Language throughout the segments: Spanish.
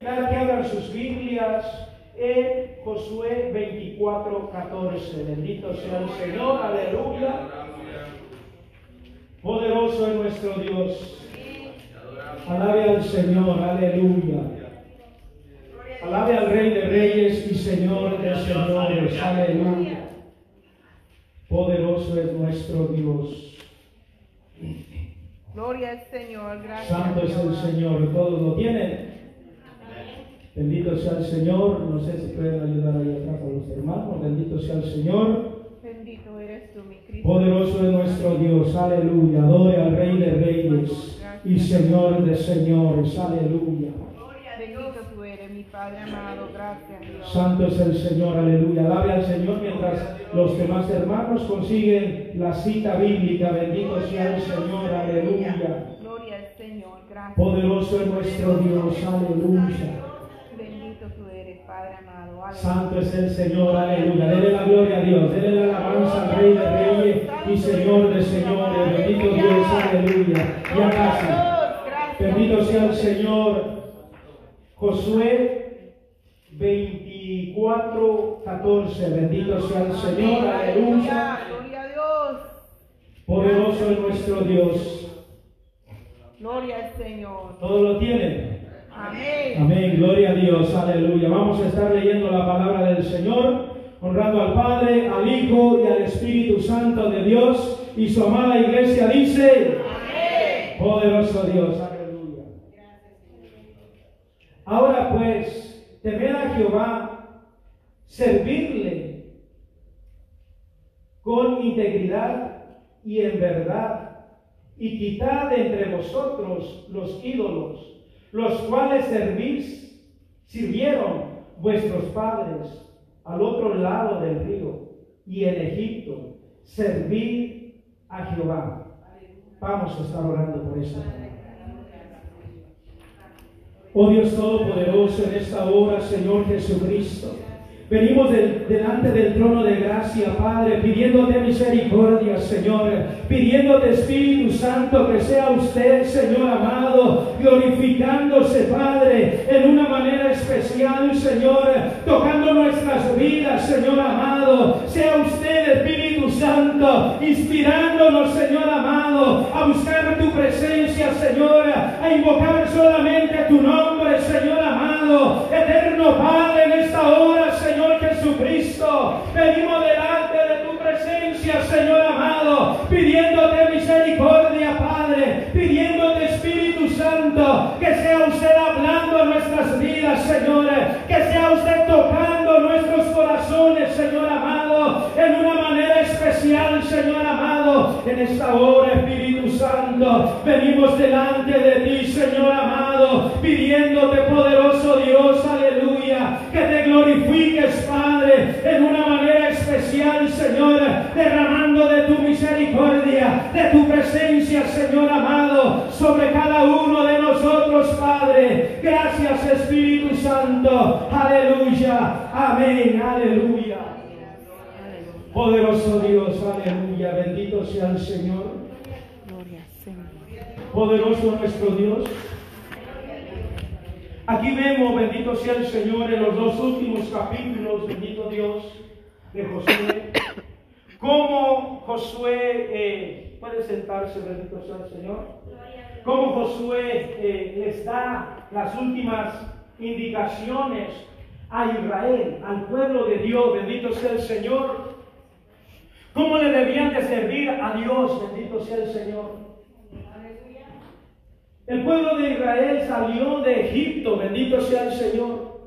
que abran sus Biblias en Josué 24, 14. Bendito sea el Señor, aleluya. Poderoso es nuestro Dios. Alabe al Señor, aleluya. Alabe al Rey de Reyes y Señor de Señores, aleluya. Poderoso es nuestro Dios. Gloria al Señor, gracias. Santo es el. Señor, todos lo tienen. Bendito sea el Señor. No sé si pueden ayudar ahí atrás a los hermanos. Bendito sea el Señor. Bendito eres tú, mi Cristo. Poderoso es nuestro Dios. Aleluya. Adore al Rey de Reyes y Señor de Señores. Aleluya. Bendito tú eres, mi Padre amado. Gracias, Dios. Santo es el Señor. Aleluya. Alabe al Señor mientras los demás hermanos consiguen la cita bíblica. Bendito sea el Señor. Aleluya. Gloria al Señor, gracias. Poderoso es nuestro Dios. Aleluya. Bendito tú eres, Padre amado. Aleluya. Santo es el Señor, aleluya. Dele la gloria a Dios, dele la alabanza al Rey de Reyes y Señor de Señores. Bendito Dios, aleluya. Ya casi. Gracias. Bendito sea el Señor. Josué 24, 14. Bendito sea el Señor, aleluya. Gloria a Dios. Poderoso es nuestro Dios. Gloria al Señor. ¿Todo lo tienen? Amén. Amén, gloria a Dios, aleluya. Vamos a estar leyendo la palabra del Señor, honrando al Padre, al Hijo y al Espíritu Santo de Dios. Y su amada iglesia dice, Amén. poderoso Dios, aleluya. Ahora pues, temed a Jehová, servirle con integridad y en verdad, y quitad de entre vosotros los ídolos, los cuales servís, sirvieron vuestros padres al otro lado del río y en Egipto, servid a Jehová. Vamos a estar orando por palabra. Oh Dios Todopoderoso, en esta hora, Señor Jesucristo, venimos del- delante del trono de gracia, Padre, pidiéndote misericordia, Señor, pidiéndote Espíritu Santo que sea usted, Señor amado, glorificándose, Padre, en una manera especial, Señor, tocando nuestras vidas, Señor amado, sea usted, Espíritu Santo, inspirándonos, Señor amado, a buscar tu presencia, Señor, a invocar solamente tu nombre, Señor amado, eterno Padre, en esta hora, Señor Jesucristo, venimos delante de tu presencia, Señor amado, pidiéndote misericordia, Padre, pidiéndote Espíritu Santo, que sea usted hablando a nuestras vidas, Señor, que sea usted tocando nuestros corazones, Señor amado, en una manera especial, Señor amado, en esta hora, Espíritu Santo, venimos delante de ti, Señor amado, pidiéndote, poderoso Dios, aleluya, que te glorifiques, Padre, en una manera especial, Señor, derramando de tu misericordia, de tu presencia, Señor amado, sobre cada uno de nosotros, Padre. Gracias, Espíritu Santo, aleluya, amén, aleluya. Poderoso Dios, aleluya, bendito sea el Señor. Gloria al Señor. Poderoso nuestro Dios. Aquí vemos, bendito sea el Señor, en los dos últimos capítulos, bendito Dios, de Josué, cómo Josué, eh, puede sentarse, bendito sea el Señor, cómo Josué eh, les da las últimas indicaciones a Israel, al pueblo de Dios, bendito sea el Señor, cómo le debían de servir a Dios, bendito sea el Señor. El pueblo de Israel salió de Egipto, bendito sea el Señor.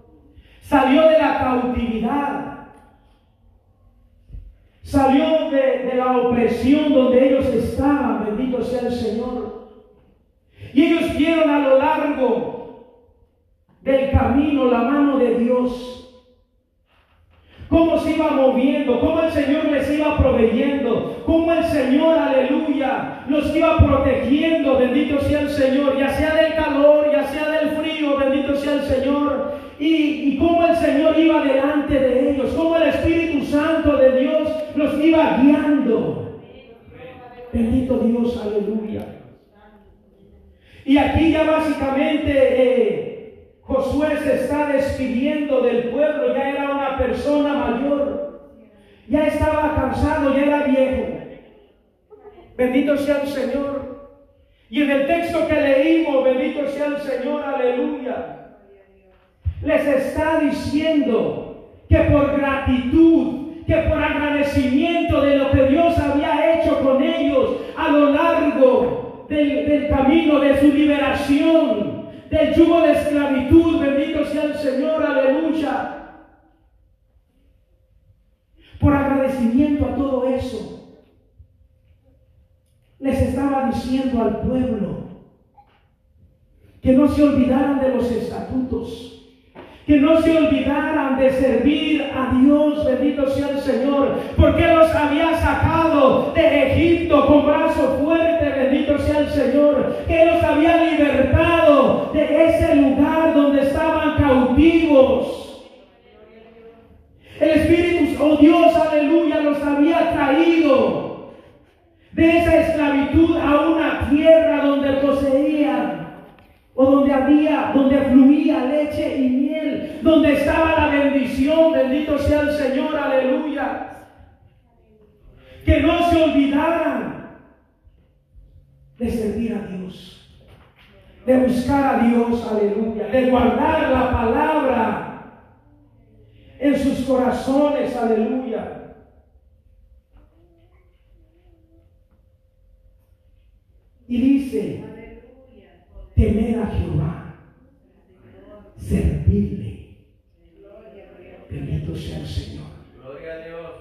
Salió de la cautividad. Salió de, de la opresión donde ellos estaban, bendito sea el Señor. Y ellos vieron a lo largo del camino la mano de Dios cómo se iba moviendo, cómo el Señor les iba proveyendo, cómo el Señor, aleluya, los iba protegiendo, bendito sea el Señor, ya sea del calor, ya sea del frío, bendito sea el Señor, y, y cómo el Señor iba delante de ellos, cómo el Espíritu Santo de Dios los iba guiando. Bendito Dios, aleluya. Y aquí ya básicamente eh, Josué se está despidiendo del pueblo, ya era una persona mayor, ya estaba cansado, ya era viejo. Bendito sea el Señor. Y en el texto que leímos, bendito sea el Señor, aleluya, les está diciendo que por gratitud, que por agradecimiento de lo que Dios había hecho con ellos a lo largo del, del camino de su liberación, del yugo de esclavitud, bendito sea el Señor, aleluya. Por agradecimiento a todo eso, les estaba diciendo al pueblo que no se olvidaran de los estatutos, que no se olvidaran de servir a Dios, bendito sea el Señor, porque los había sacado de Egipto con brazo fuerte, bendito sea el Señor, que los había libertado de ese lugar donde estaban cautivos. El Espíritu, oh Dios, aleluya, los había traído de esa esclavitud a una tierra donde poseían o donde había, donde fluía leche y miel, donde estaba la bendición, bendito sea el Señor, aleluya. Que no se olvidaran de servir a Dios, de buscar a Dios, aleluya, de guardar la palabra en sus corazones, aleluya. Y dice, temer a Jehová, servirle. Bendito sea el Señor. Gloria a Dios.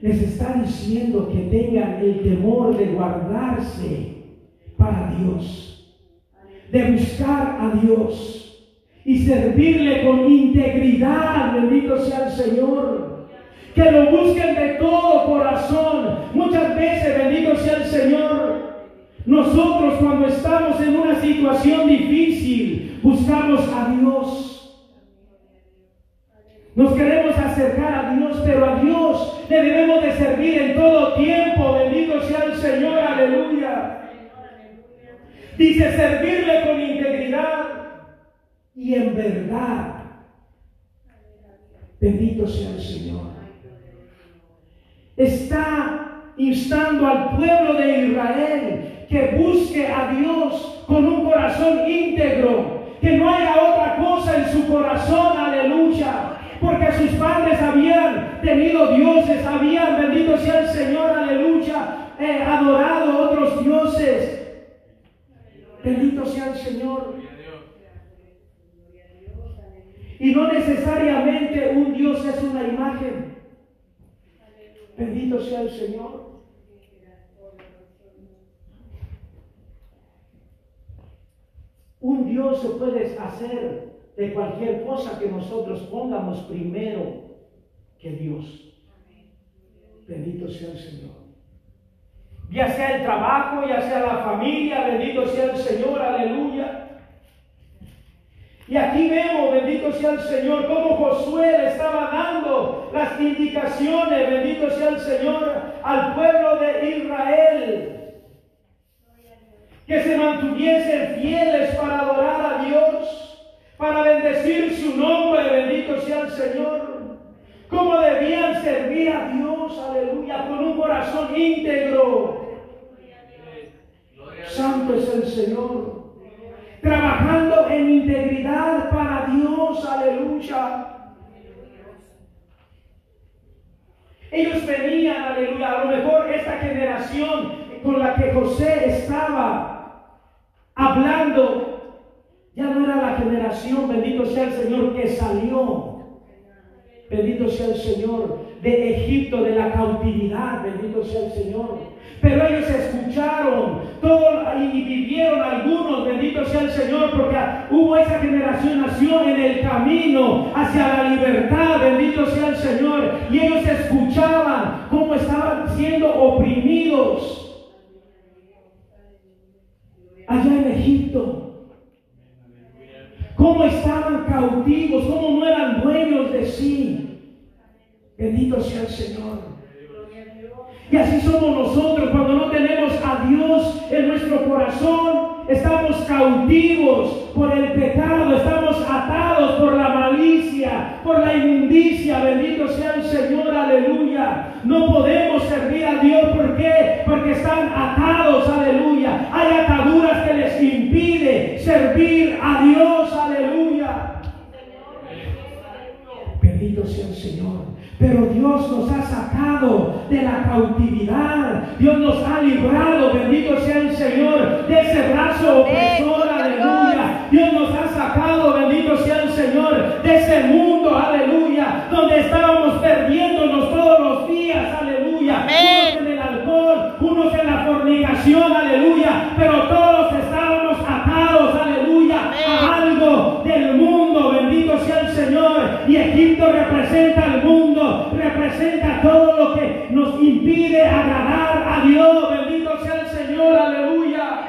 Les está diciendo que tengan el temor de guardarse para Dios, de buscar a Dios y servirle con integridad. Bendito sea el Señor. Que lo busquen de todo corazón. Muchas veces, bendito sea el Señor, nosotros cuando estamos en una situación difícil, buscamos a Dios. Nos queremos acercar a Dios, pero a Dios le debemos de servir en todo tiempo. Bendito sea el Señor, aleluya. Dice servirle con integridad y en verdad. Bendito sea el Señor. Está instando al pueblo de Israel que busque a Dios con un corazón íntegro, que no haya otra cosa en su corazón, aleluya. Porque sus padres habían tenido dioses, habían, bendito sea el Señor, aleluya, eh, adorado otros dioses. Bendito sea el Señor. Y no necesariamente un Dios es una imagen. Bendito sea el Señor. Un Dios se puede hacer de cualquier cosa que nosotros pongamos primero que Dios. Bendito sea el Señor. Ya sea el trabajo, ya sea la familia, bendito sea el Señor, aleluya. Y aquí vemos, bendito sea el Señor, cómo Josué le estaba dando las indicaciones, bendito sea el Señor, al pueblo de Israel que se mantuviesen fieles para adorar a Dios, para bendecir su nombre, bendito sea el Señor. Cómo debían servir a Dios, aleluya, con un corazón íntegro. Santo es el Señor. Trabajando en integridad para Dios, aleluya. Ellos venían, aleluya, a lo mejor esta generación con la que José estaba hablando, ya no era la generación, bendito sea el Señor, que salió. Bendito sea el Señor de Egipto, de la cautividad, bendito sea el Señor. Pero ellos escucharon todo y vivieron algunos, bendito sea el Señor, porque hubo esa generación, nació en el camino hacia la libertad, bendito sea el Señor. Y ellos escuchaban cómo estaban siendo oprimidos allá en Egipto. Cómo estaban cautivos, cómo no eran dueños de sí. Bendito sea el Señor. Y así somos nosotros cuando no tenemos a Dios en nuestro corazón estamos cautivos por el pecado, estamos atados por la malicia, por la inmundicia. Bendito sea el Señor, aleluya. No podemos servir a Dios, ¿por qué? Porque están atados, aleluya. Hay ataduras que les impide servir a Dios, aleluya. Bendito sea el Señor. Pero Dios nos ha sacado de la cautividad. Dios nos ha librado, bendito sea el Señor, de ese brazo opresor, aleluya. Dios nos ha sacado, bendito sea el Señor, de ese mundo, aleluya, donde estábamos perdiéndonos todos los días, aleluya. Unos en el alcohol, unos en la fornicación, aleluya. Pero todos estábamos atados, aleluya, a algo del mundo, bendito sea el Señor. Y Egipto representa representa todo lo que nos impide agradar a Dios. Bendito sea el Señor, aleluya.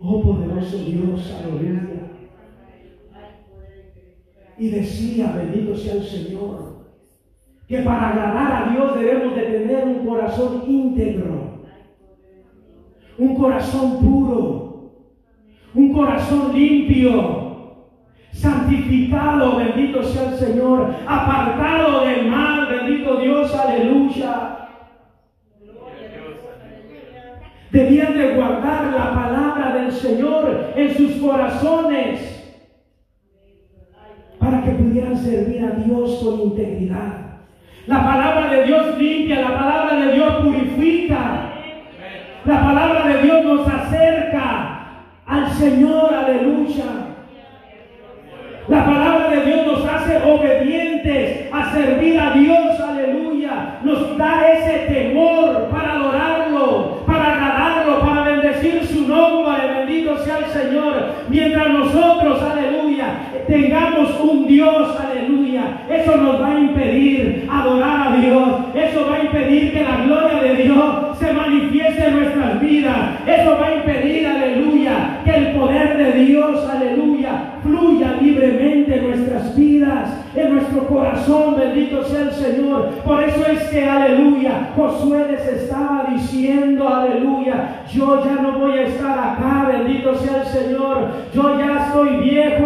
Oh poderoso Dios, aleluya. Y decía, bendito sea el Señor, que para agradar a Dios debemos de tener un corazón íntegro, un corazón puro, un corazón limpio, santificado, bendito sea el Señor, apartado del mal, bendito Dios, aleluya. Debían de guardar la palabra del Señor en sus corazones para que pudieran servir a Dios con integridad. La palabra de Dios limpia, la palabra de Dios purifica. La palabra de Dios nos acerca al Señor, aleluya. La palabra de Dios nos hace obedientes a servir a Dios, aleluya. Nos da ese temor para adorarlo, para agradarlo, para bendecir su nombre. Bendito sea el Señor. Mientras nosotros, aleluya, tengamos un Dios, aleluya, eso nos va a impedir adorar a Dios. Eso va a impedir que la gloria de Dios se manifieste en nuestras vidas. Eso va a impedir, aleluya, que el poder de Dios, aleluya, nuestro corazón. Bendito sea el Señor. Por eso es que, aleluya, Josué les estaba diciendo, aleluya, yo ya no voy a estar acá, bendito sea el Señor. Yo ya estoy viejo,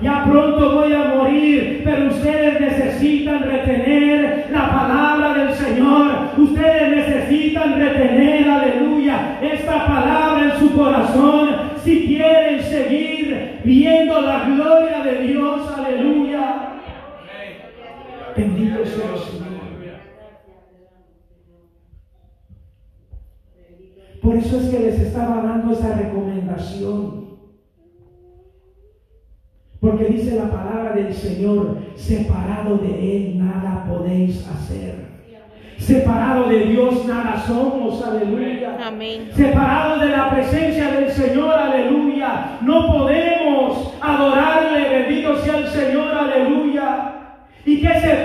ya pronto voy a morir, pero ustedes necesitan retener la palabra del Señor. Ustedes necesitan retener, aleluya, esta palabra en su corazón si quieren seguir viendo la gloria de Dios, aleluya. Por eso es que les estaba dando esa recomendación. Porque dice la palabra del Señor, separado de Él nada podéis hacer. Separado de Dios nada somos, aleluya. Amén. Separados de la presencia del Señor, aleluya. No podemos adorarle, bendito sea el Señor, aleluya. ¿Y qué separa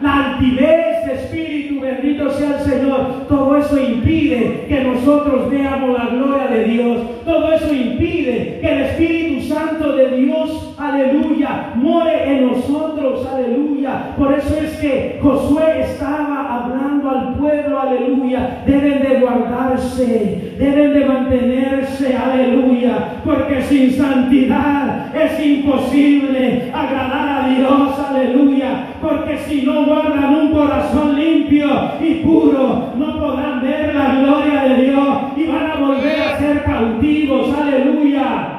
la altivez de espíritu, bendito sea el Señor. Todo eso impide que nosotros veamos la gloria de Dios. Todo eso impide que el Espíritu Santo de Dios, aleluya, more en nosotros, aleluya. Por eso es que Josué estaba hablando al pueblo, aleluya. Deben de guardarse, deben de mantenerse, aleluya. Porque sin santidad es imposible agradar a Dios, aleluya. Porque si no guardan un corazón limpio y puro, no podrán ver la gloria de Dios y van a volver a ser cautivos, aleluya.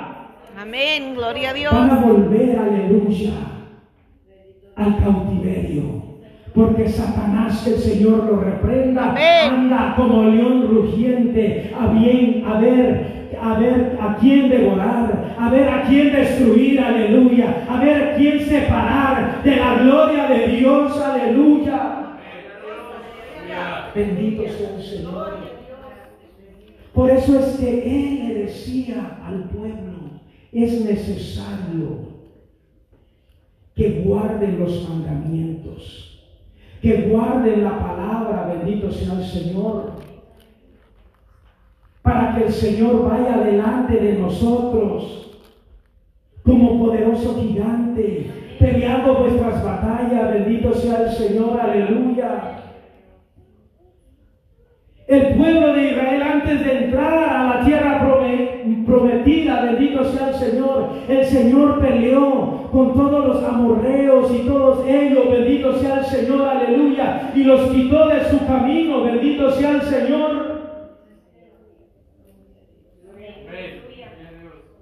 Amén. Gloria a Dios. Van a volver, aleluya, al cautiverio. Porque Satanás, que el Señor lo reprenda, Amén. anda como león rugiente, a bien, a ver, a ver a quién devorar, a ver a quién destruir, aleluya, a ver quién separar de la gloria de Dios, aleluya. Bendito sea el Señor. Por eso es que Él le decía al pueblo, es necesario que guarden los mandamientos, que guarden la palabra, bendito sea el Señor, para que el Señor vaya delante de nosotros como poderoso gigante peleando vuestras batallas. Bendito sea el Señor, aleluya. El pueblo de Israel antes de entrar a la tierra prometida, bendito sea el Señor, el Señor peleó con todos los amorreos y todos ellos, bendito sea el Señor, aleluya, y los quitó de su camino, bendito sea el Señor.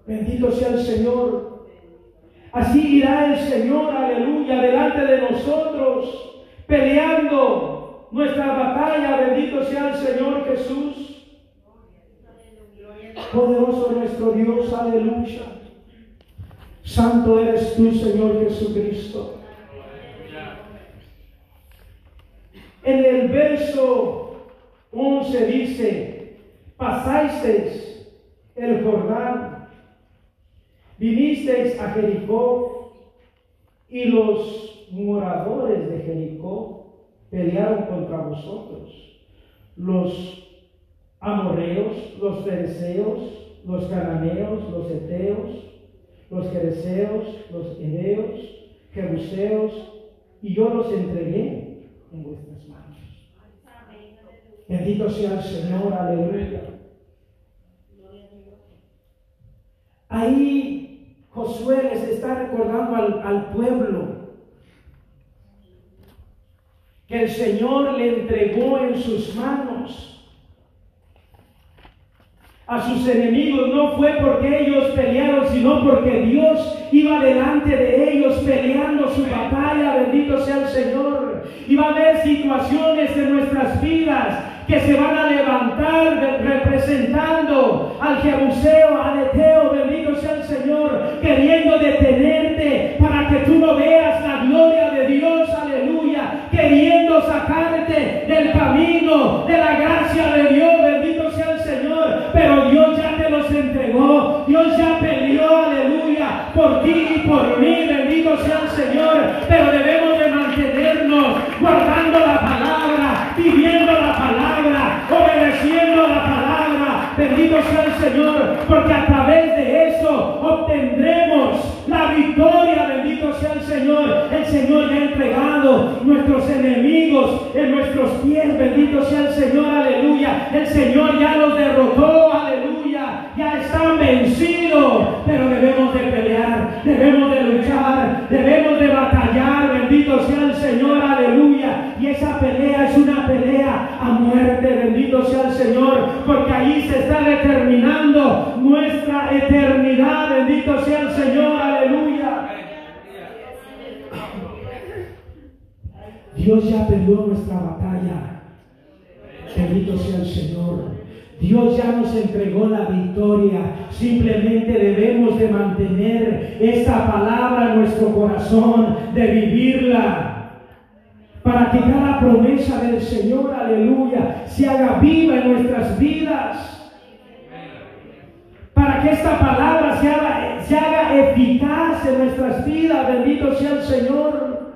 Bendito sea el Señor. Así irá el Señor, aleluya, delante de nosotros, peleando nuestra batalla. Bendito sea el Señor Jesús. Poderoso nuestro Dios, aleluya. Santo eres tú, Señor Jesucristo. En el verso 11 dice, pasasteis el Jordán Vinisteis a Jericó y los moradores de Jericó pelearon contra vosotros. Los amorreos, los fereceos, los cananeos, los eteos, los jereceos, los hereos, jebuseos, y yo los entregué en vuestras manos. Bendito sea el Señor, aleluya. Ahí Josué les está recordando al, pueblo que el Señor le entregó en sus manos a sus enemigos no fue porque ellos pelearon, sino porque Dios iba delante de ellos peleando su batalla. Bendito sea el Señor. Iba a haber situaciones en nuestras vidas que se van a levantar representando al Jebuseo, al Eteo, bendito sea el Señor, queriendo detenerte para que tú no veas la gloria de Dios, aleluya, queriendo sacarte del camino de la gracia de Dios, pero Dios ya te los entregó, Dios ya peleó, aleluya, por ti y por mí, bendito sea el Señor, pero debemos de mantenernos guardando la palabra, viviendo la palabra, obedeciendo la palabra. Bendito sea el Señor, porque a través de eso obtendremos la victoria. Bendito sea el Señor. El Señor ya ha entregado nuestros enemigos en nuestros pies. Bendito sea el Señor. Aleluya. El Señor ya los derrotó. Bendito sea el Señor. Aleluya. Dios ya perdió nuestra batalla. Bendito sea el Señor. Dios ya nos entregó la victoria. Simplemente debemos de mantener esta palabra en nuestro corazón, de vivirla. Para que cada promesa del Señor, aleluya, se haga viva en nuestras vidas. Que esta palabra se haga, se haga eficaz en nuestras vidas. Bendito sea el Señor.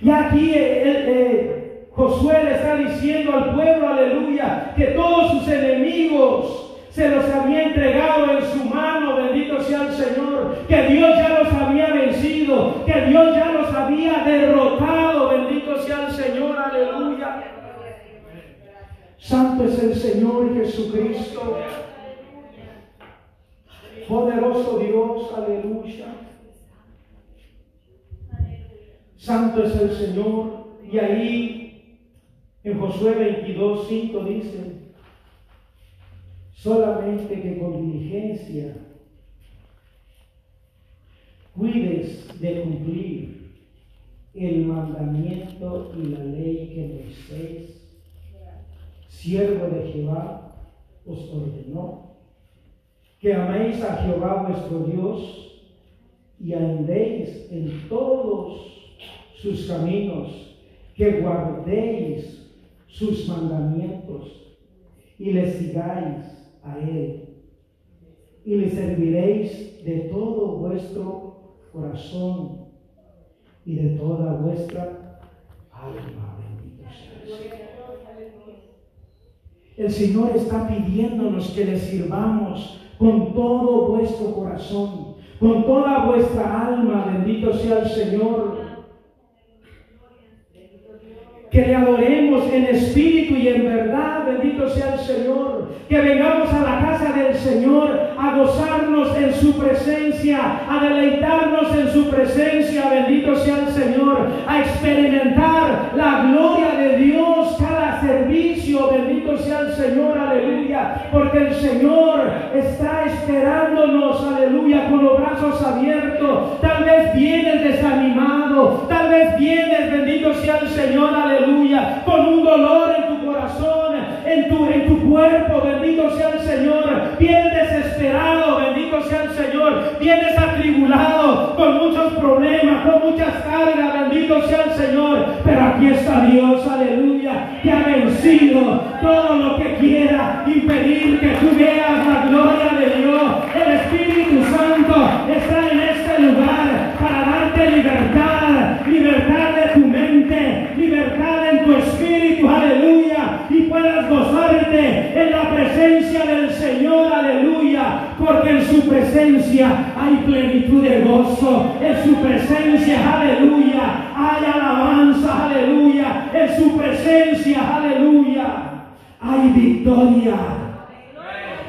Y aquí eh, eh, eh Josué le está diciendo al pueblo, aleluya, que todos sus enemigos se los había entregado en su mano, bendito sea el Señor, que Dios ya los había vencido, que Dios ya los había derrotado, bendito sea el Señor, aleluya. Santo es el Señor Jesucristo, poderoso Dios, aleluya. Santo es el Señor, y ahí en Josué 22, 5 dice, solamente que con diligencia cuides de cumplir el mandamiento y la ley que Moisés, siervo de Jehová, os ordenó, que améis a Jehová vuestro Dios y andéis en todos sus caminos, que guardéis sus mandamientos y le sigáis a Él. Y le serviréis de todo vuestro corazón y de toda vuestra alma. Bendito sea el Señor está pidiéndonos que le sirvamos con todo vuestro corazón, con toda vuestra alma, bendito sea el Señor. Que le adoremos en espíritu y en bendito sea el Señor. Que vengamos a la casa del Señor a gozarnos en su presencia, a deleitarnos en su presencia, bendito sea el Señor, a experimentar la gloria de Dios cada servicio, bendito sea el Señor, aleluya. Porque el Señor está esperándonos, aleluya, con los brazos abiertos. Tal vez vienes desanimado, tal vez vienes, bendito sea el Señor, aleluya con un dolor en tu en tu, en tu cuerpo, bendito sea el Señor, bien desesperado, bendito sea el Señor, vienes atribulado, con muchos problemas, con muchas cargas, bendito sea el Señor, pero aquí está Dios, aleluya, que ha vencido todo lo que quiera impedir que tú veas la gloria de Dios, el Espíritu Santo está en este lugar para darte libertad, libertad de tu mente, libertad en tu espíritu, aleluya, puedas gozarte en la presencia del Señor, aleluya, porque en su presencia hay plenitud de gozo, en su presencia, aleluya, hay alabanza, aleluya, en su presencia, aleluya, hay victoria.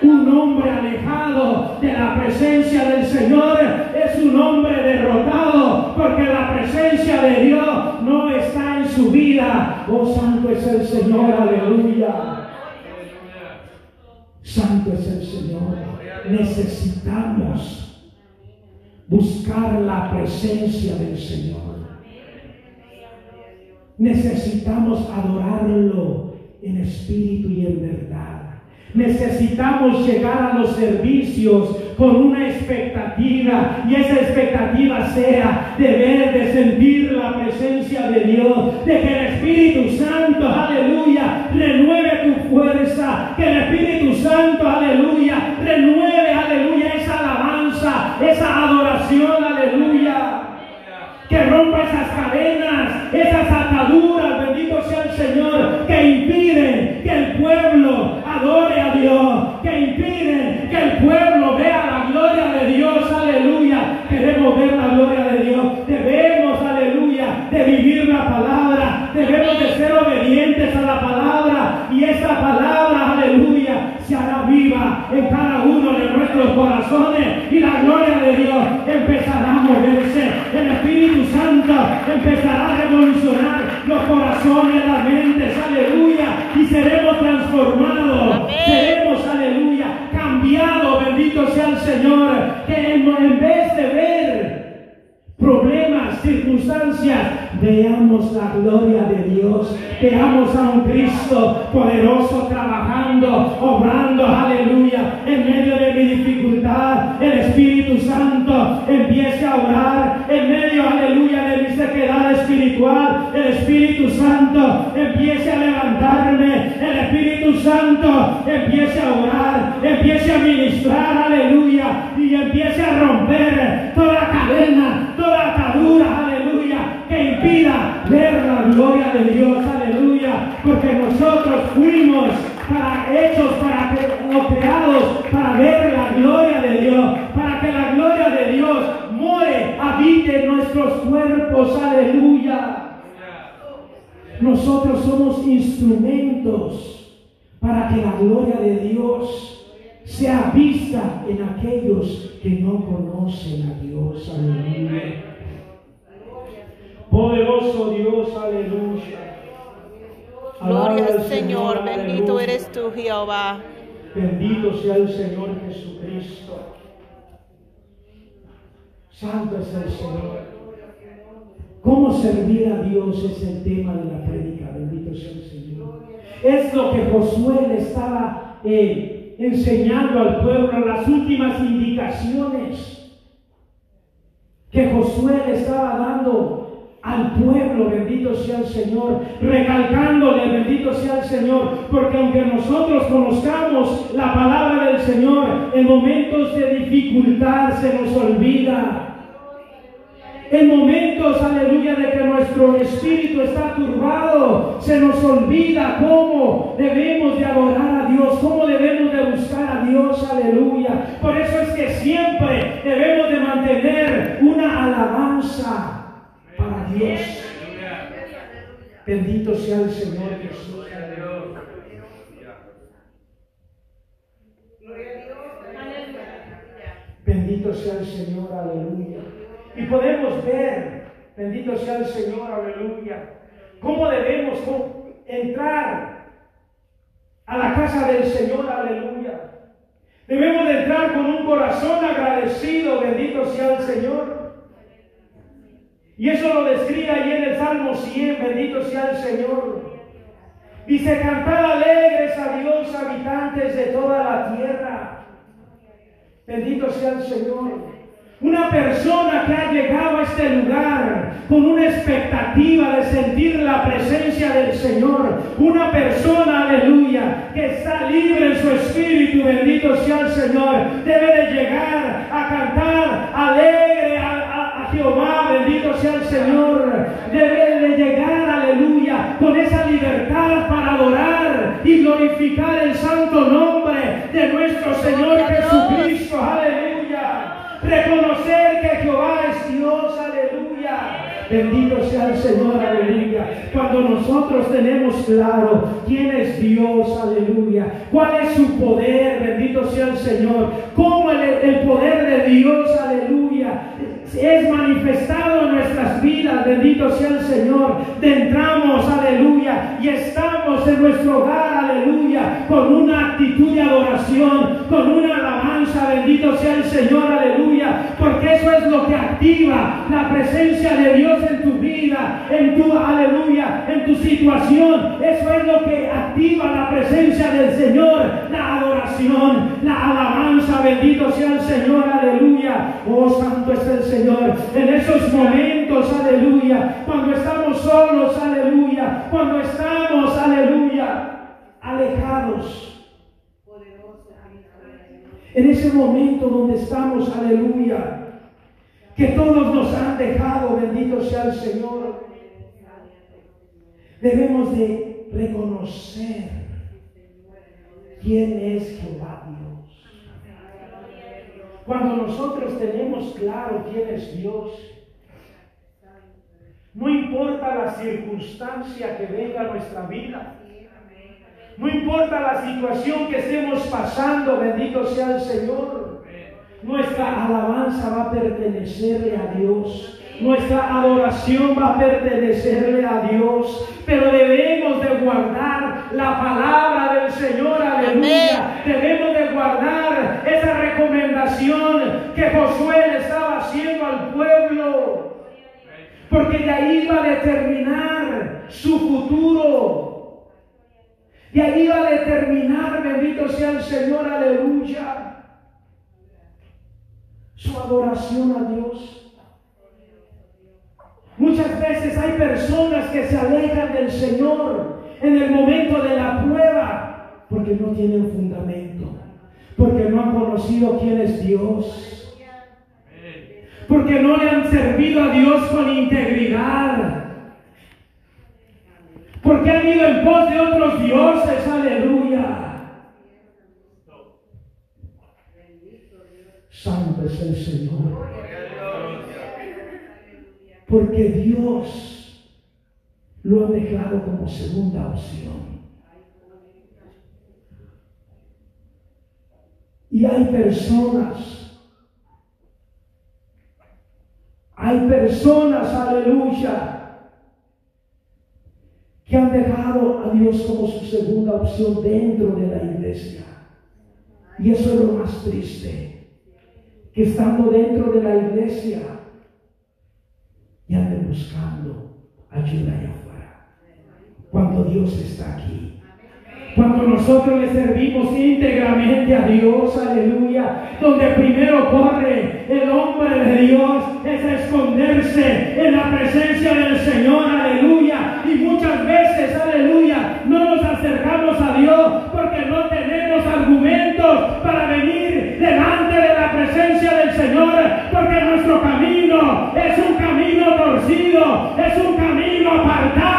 Un hombre alejado de la presencia del Señor es un hombre derrotado porque la presencia de Dios Oh, santo es el Señor, aleluya. Santo es el Señor. Necesitamos buscar la presencia del Señor. Necesitamos adorarlo en espíritu y en verdad. Necesitamos llegar a los servicios con una expectativa y esa expectativa sea de ver, de sentir la presencia de Dios, de que el Espíritu Santo, aleluya, renueve tu fuerza, que el Espíritu Santo, aleluya, renueve, aleluya, esa alabanza, esa adoración, aleluya. Que rompa esas cadenas, esas ataduras, bendito sea el Señor, que impiden que el pueblo adore a Dios, que impiden que el pueblo vea nuestros corazones y la gloria de Dios empezará a moverse. El Espíritu Santo empezará a revolucionar los corazones, las mentes, aleluya, y seremos transformados. Seremos, aleluya, cambiados, bendito sea el Señor, que en vez de ver problemas, circunstancias, veamos la gloria de Dios, veamos a un Cristo poderoso trabajando, obrando, aleluya, en medio de mi dificultad, el Espíritu Santo empiece a orar, en medio, aleluya, de mi sequedad espiritual, el Espíritu Santo empiece a levantarme, el Espíritu Santo empiece a orar, empiece a ministrar, aleluya, y empiece a romper toda cadena, ver la gloria de Dios, aleluya, porque nosotros fuimos para hechos, para creados para ver la gloria de Dios, para que la gloria de Dios more, habite en nuestros cuerpos, aleluya. Nosotros somos instrumentos para que la gloria de Dios sea vista en aquellos que no conocen a Dios. Aleluya. Poderoso Dios, aleluya. Gloria al Señor, bendito eres tú, Jehová. Bendito sea el Señor Jesucristo. Santo es el Señor. ¿Cómo servir a Dios es el tema de la prédica? Bendito sea el Señor. Es lo que Josué le estaba eh, enseñando al pueblo, las últimas indicaciones que Josué le estaba dando al pueblo, bendito sea el Señor, recalcándole, bendito sea el Señor, porque aunque nosotros conozcamos la palabra del Señor, en momentos de dificultad se nos olvida. En momentos, aleluya, de que nuestro espíritu está turbado, se nos olvida cómo debemos de adorar a Dios, cómo debemos de buscar a Dios, aleluya. Por eso es que siempre debemos de mantener alabanza para Dios. Bendito sea el Señor Jesús. Bendito sea el Señor, aleluya. Y podemos ver, bendito sea el Señor, aleluya, cómo debemos entrar a la casa del Señor, aleluya. Debemos de entrar con un corazón agradecido, bendito sea el Señor. Y eso lo describe ahí en el Salmo 100, bendito sea el Señor. Dice, cantad alegres a Dios, habitantes de toda la tierra. Bendito sea el Señor. Una persona que ha llegado a este lugar con una expectativa de sentir la presencia del Señor. Una persona, aleluya, que está libre en su espíritu, bendito sea el Señor. Debe de llegar a cantar alegre a, Jehová, bendito sea el Señor. Debe de llegar, aleluya, con esa libertad para adorar y glorificar el santo nombre de nuestro Señor Jesucristo. Aleluya reconocer que Jehová es Dios, aleluya. Bendito sea el Señor, aleluya. Cuando nosotros tenemos claro quién es Dios, aleluya. Cuál es su poder, bendito sea el Señor. Cómo el, el poder de Dios, aleluya, es manifestado en nuestras vidas, bendito sea el Señor. Entramos, aleluya, y estamos en nuestro hogar, aleluya, con una actitud de adoración, con una alabanza, bendito sea el Señor, aleluya, porque eso es lo que activa la presencia de Dios en tu vida, en tu, aleluya, en tu situación. Eso es lo que activa la presencia del Señor, la adoración, la alabanza, bendito sea el Señor, aleluya. Oh, santo es el Señor. En esos momentos, aleluya, cuando estamos solos, aleluya, cuando estamos, aleluya, alejados. En ese momento donde estamos, aleluya, que todos nos han dejado, bendito sea el Señor. Debemos de reconocer quién es Jehová Dios. Cuando nosotros tenemos claro quién es Dios, no importa la circunstancia que venga a nuestra vida, no importa la situación que estemos pasando, bendito sea el Señor. Nuestra alabanza va a pertenecerle a Dios. Nuestra adoración va a pertenecerle a Dios. Pero debemos de guardar la palabra del Señor. Aleluya. Debemos guardar esa recomendación que Josué le estaba haciendo al pueblo. Porque de ahí va a determinar su futuro. De ahí va a determinar, bendito sea el Señor, aleluya su adoración a Dios. Muchas veces hay personas que se alejan del Señor en el momento de la prueba porque no tienen fundamento, porque no han conocido quién es Dios, porque no le han servido a Dios con integridad, porque han ido en pos de otros dioses, aleluya. Santo es el Señor. Porque Dios lo ha dejado como segunda opción. Y hay personas, hay personas, aleluya, que han dejado a Dios como su segunda opción dentro de la iglesia. Y eso es lo más triste que estando dentro de la iglesia y anden buscando ayuda allá afuera. Cuando Dios está aquí. Cuando nosotros le servimos íntegramente a Dios, aleluya, donde primero corre el hombre de Dios es esconderse en la presencia del Señor, aleluya. Y muchas veces, aleluya, no nos acercamos a Dios porque no tenemos argumentos para venir delante de la presencia del Señor, porque nuestro camino es un camino torcido, es un camino apartado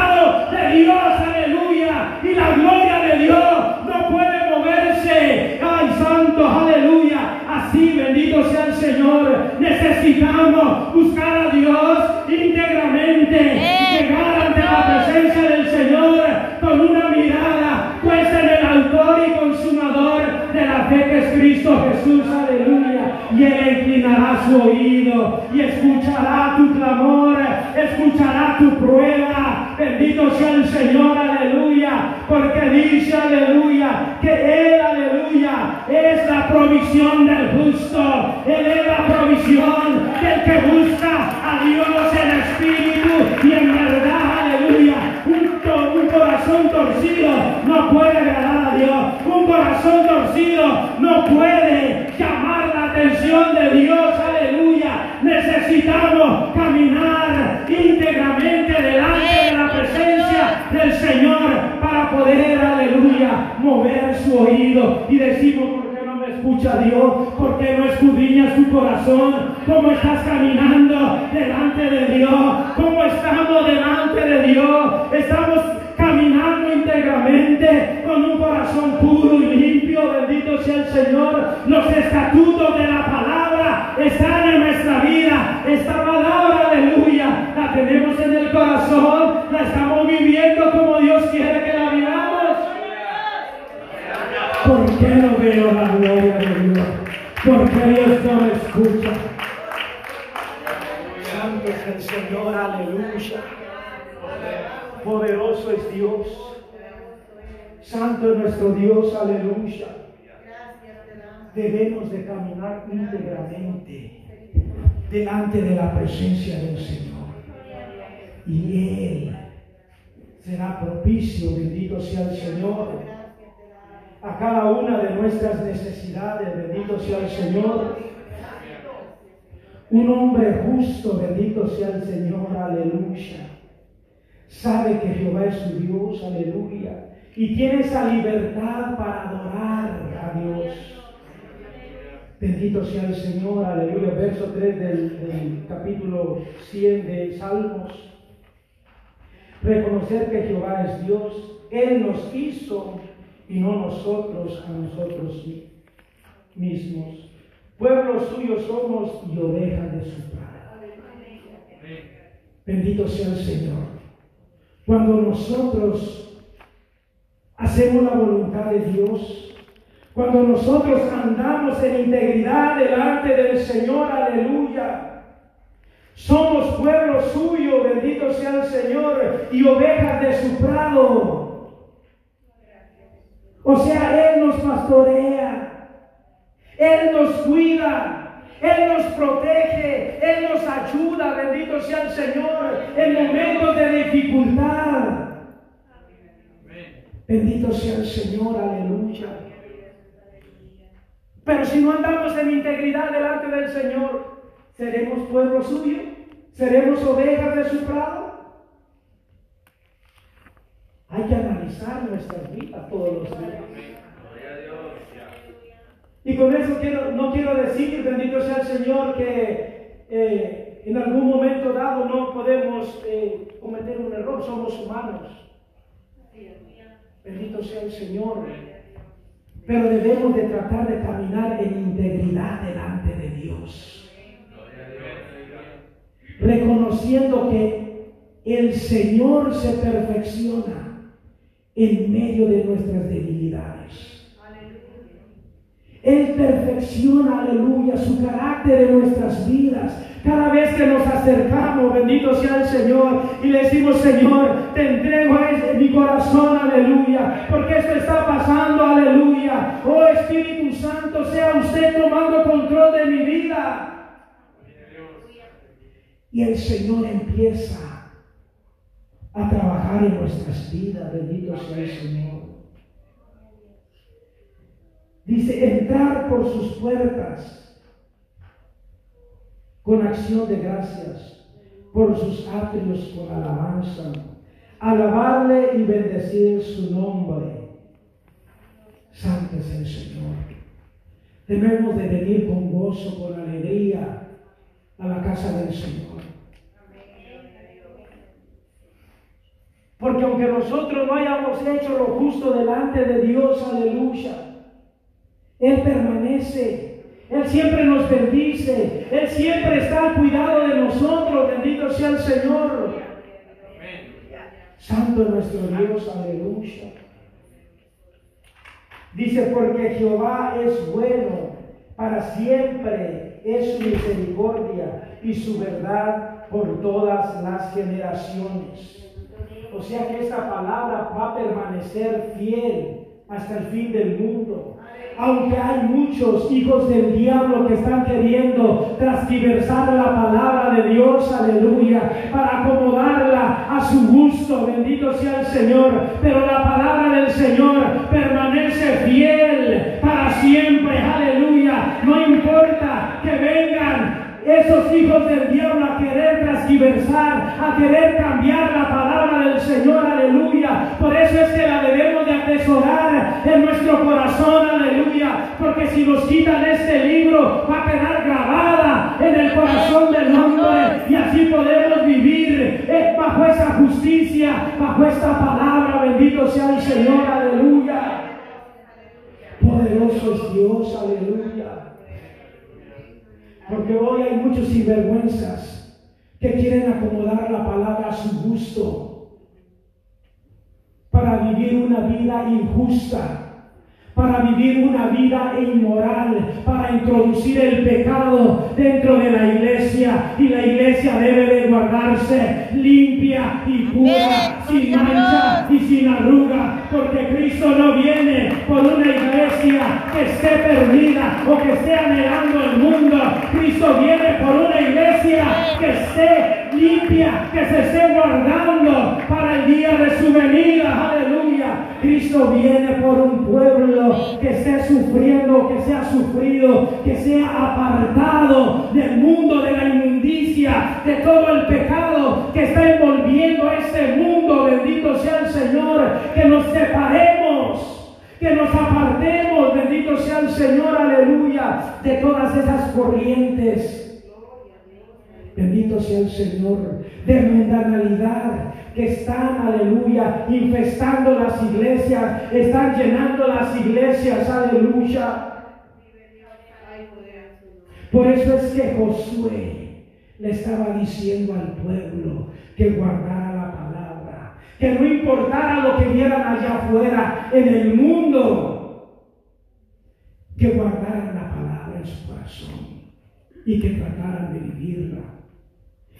su oído y escuchará tu clamor, escuchará tu prueba. Bendito sea el Señor, aleluya. Porque dice, aleluya, del Señor para poder, aleluya, mover su oído. Y decimos, ¿por qué no me escucha Dios? ¿Por qué no escudriñas tu corazón? ¿Cómo estás caminando delante de Dios? ¿Cómo estamos delante de Dios? Estamos caminando íntegramente con un corazón puro y limpio, bendito sea el Señor. Los estatutos de la palabra están en nuestra vida. Esta palabra, aleluya, la tenemos en el corazón, la estamos viviendo como Dios quiere que la vivamos. ¿Por qué no veo la gloria de Dios? ¿Por qué Dios no me escucha? Santo es el Señor, aleluya. Poderoso es Dios. Santo es nuestro Dios, aleluya. Debemos de caminar íntegramente delante de la presencia del Señor. Y Él será propicio, bendito sea el Señor, a cada una de nuestras necesidades, bendito sea el Señor. Un hombre justo, bendito sea el Señor, aleluya sabe que Jehová es su Dios, aleluya, y tiene esa libertad para adorar. Bendito sea el Señor, aleluya. Verso 3 del, del, capítulo 100 de Salmos. Reconocer que Jehová es Dios. Él nos hizo y no nosotros a nosotros mismos. Pueblo suyo somos y ovejas de su Padre. Bendito sea el Señor. Cuando nosotros hacemos la voluntad de Dios, cuando nosotros andamos en integridad delante del Señor, aleluya. Somos pueblo suyo, bendito sea el Señor, y ovejas de su prado. O sea, Él nos pastorea, Él nos cuida, Él nos protege, Él nos ayuda, bendito sea el Señor, en momentos de dificultad. Bendito sea el Señor, aleluya. Pero si no andamos en integridad delante del Señor, ¿seremos pueblo suyo? ¿Seremos ovejas de su prado? Hay que analizar nuestras vidas todos los días. Y con eso quiero, no quiero decir, bendito sea el Señor, que eh, en algún momento dado no podemos eh, cometer un error, somos humanos. Bendito sea el Señor. Pero debemos de tratar de caminar en integridad delante de Dios. Reconociendo que el Señor se perfecciona en medio de nuestras debilidades. Él perfecciona, aleluya, su carácter en nuestras vidas. Cada vez que nos acercamos, bendito sea el Señor, y le decimos, Señor, te entrego a mi corazón, aleluya, porque esto está pasando, aleluya. Oh Espíritu Santo, sea usted tomando control de mi vida. Y el Señor empieza a trabajar en nuestras vidas, bendito sea el Señor. Dice, entrar por sus puertas con acción de gracias, por sus atrios con alabanza, alabarle y bendecir su nombre. Santo es el Señor. Debemos de venir con gozo, con alegría a la casa del Señor. Porque aunque nosotros no hayamos hecho lo justo delante de Dios, aleluya, él permanece. Él siempre nos bendice. Él siempre está al cuidado de nosotros. Bendito sea el Señor. Santo es nuestro Dios. Aleluya. Dice, porque Jehová es bueno, para siempre es su misericordia y su verdad por todas las generaciones. O sea que esta palabra va a permanecer fiel hasta el fin del mundo. Aunque hay muchos hijos del diablo que están queriendo transversar la palabra de Dios, aleluya, para acomodarla a su gusto, bendito sea el Señor. Pero la palabra del Señor permanece fiel para siempre, aleluya. No importa que vengan esos hijos del diablo a querer transversar, a querer cambiar la palabra del Señor, aleluya. Por eso es que la debemos de atesorar en nuestro corazón, aleluya. Porque si nos quitan este libro, va a quedar grabada en el corazón del hombre y así podemos vivir eh, bajo esa justicia, bajo esta palabra. Bendito sea el Señor, aleluya. Poderoso es Dios, aleluya. Porque hoy hay muchos sinvergüenzas que quieren acomodar la palabra a su gusto para vivir una vida injusta para vivir una vida inmoral, para introducir el pecado dentro de la iglesia. Y la iglesia debe de guardarse limpia y pura, sin mancha y sin arruga, porque Cristo no viene por una iglesia que esté perdida o que esté anhelando el mundo. Cristo viene por una iglesia que esté limpia, que se esté guardando para el día de su venida. Aleluya. Cristo viene por un pueblo que esté sufriendo, que sea sufrido, que sea apartado del mundo, de la inmundicia, de todo el pecado que está envolviendo a este mundo. Bendito sea el Señor, que nos separemos, que nos apartemos, bendito sea el Señor, aleluya, de todas esas corrientes. Bendito sea el Señor, de mundanalidad, que están, aleluya, infestando las iglesias, están llenando las iglesias, aleluya. Por eso es que Josué le estaba diciendo al pueblo que guardara la palabra, que no importara lo que vieran allá afuera en el mundo, que guardaran la palabra en su corazón y que trataran de vivirla.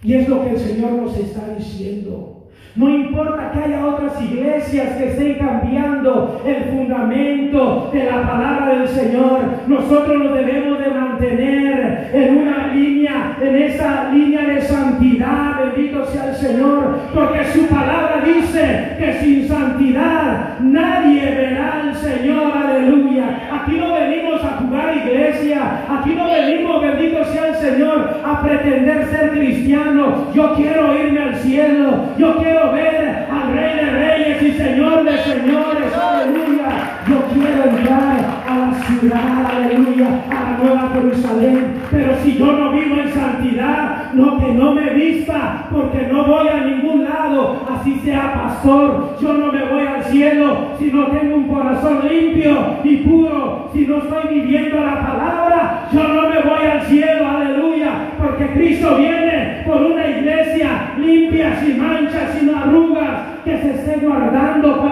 Y es lo que el Señor nos está diciendo. No importa que haya otras iglesias que estén cambiando el fundamento de la palabra del Señor, nosotros nos debemos de mantener en una línea, en esa línea de santidad, bendito sea el Señor, porque su palabra dice que sin santidad nadie verá al Señor, aleluya. Aquí no venimos a jugar iglesia, aquí no venimos, bendito sea el Señor, a pretender ser cristianos. Yo quiero irme al cielo, yo quiero ver al Rey de Reyes y Señor de Señores, aleluya. Aleluya, a la nueva Jerusalén. Pero si yo no vivo en santidad, no que no me vista, porque no voy a ningún lado, así sea pastor, yo no me voy al cielo si no tengo un corazón limpio y puro, si no estoy viviendo la palabra, yo no me voy al cielo, aleluya, porque Cristo viene por una iglesia limpia, sin manchas, sin arrugas, que se esté guardando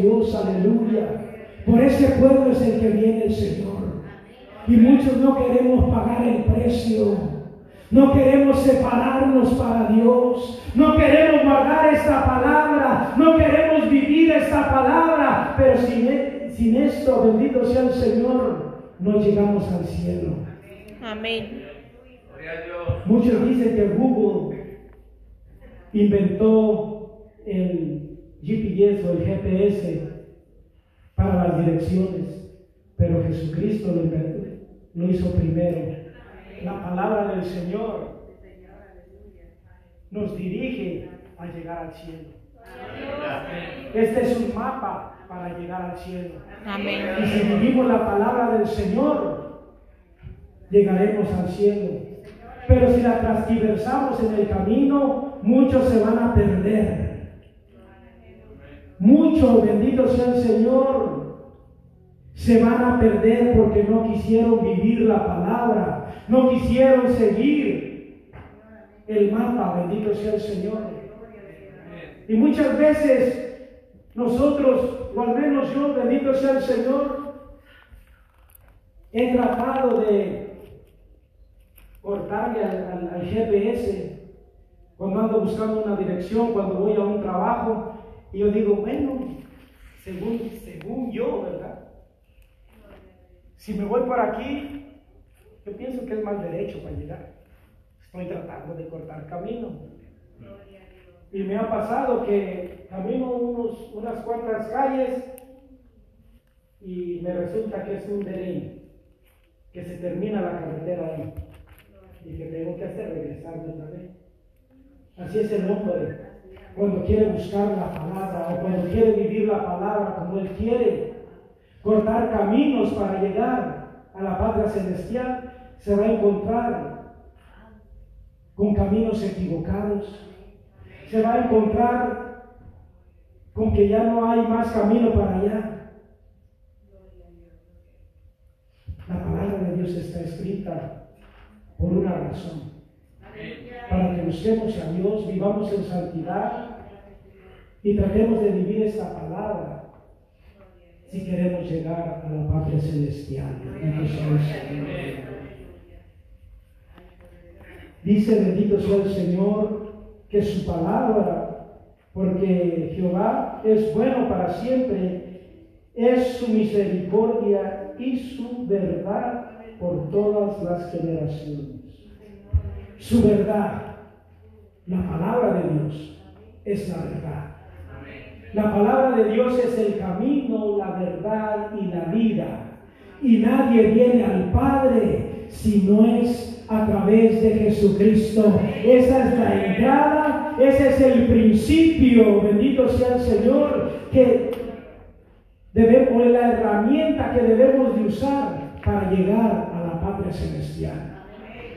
Dios, aleluya. Por ese pueblo es el que viene el Señor. Y muchos no queremos pagar el precio. No queremos separarnos para Dios. No queremos guardar esta palabra. No queremos vivir esta palabra. Pero sin, e, sin esto, bendito sea el Señor, no llegamos al cielo. Amén. Muchos dicen que Google inventó el GPS o el GPS para las direcciones, pero Jesucristo lo, inventó, lo hizo primero. La palabra del Señor nos dirige a llegar al cielo. Este es un mapa para llegar al cielo. Amén. Y si vivimos la palabra del Señor, llegaremos al cielo. Pero si la transversamos en el camino, muchos se van a perder. Muchos, bendito sea el Señor, se van a perder porque no quisieron vivir la palabra, no quisieron seguir el mapa, bendito sea el Señor. Y muchas veces nosotros, o al menos yo, bendito sea el Señor, he tratado de cortarle al, al GPS cuando ando buscando una dirección, cuando voy a un trabajo, y yo digo, bueno, según, según yo, ¿verdad? Si me voy por aquí, yo pienso que es más derecho para llegar. Estoy tratando de cortar camino. Y me ha pasado que camino unos, unas cuantas calles y me resulta que es un derecho, que se termina la carretera ahí y que tengo que hacer regresarme otra vez. Así es el hombre cuando quiere buscar la palabra o cuando quiere vivir la palabra como él quiere, cortar caminos para llegar a la patria celestial, se va a encontrar con caminos equivocados, se va a encontrar con que ya no hay más camino para allá. La palabra de Dios está escrita por una razón. Para que busquemos a Dios, vivamos en santidad y tratemos de vivir esta palabra si queremos llegar a la patria celestial. Dice bendito sea el Señor que su palabra, porque Jehová es bueno para siempre, es su misericordia y su verdad por todas las generaciones. Su verdad, la palabra de Dios, es la verdad. La palabra de Dios es el camino, la verdad y la vida. Y nadie viene al Padre si no es a través de Jesucristo. Esa es la entrada, ese es el principio, bendito sea el Señor, que debemos, la herramienta que debemos de usar para llegar a la patria celestial.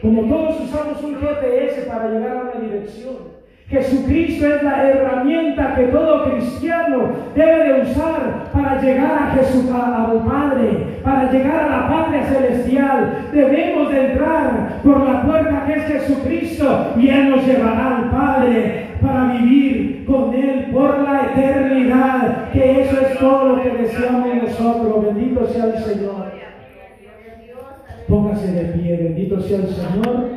Como todos usamos un GPS para llegar a una dirección, Jesucristo es la herramienta que todo cristiano debe de usar para llegar a Jesús, al Padre, para llegar a la patria celestial. Debemos de entrar por la puerta que es Jesucristo y Él nos llevará al Padre para vivir con Él por la eternidad. Que eso es todo lo que deseamos nosotros. Bendito sea el Señor. Póngase de pie, bendito sea el Señor.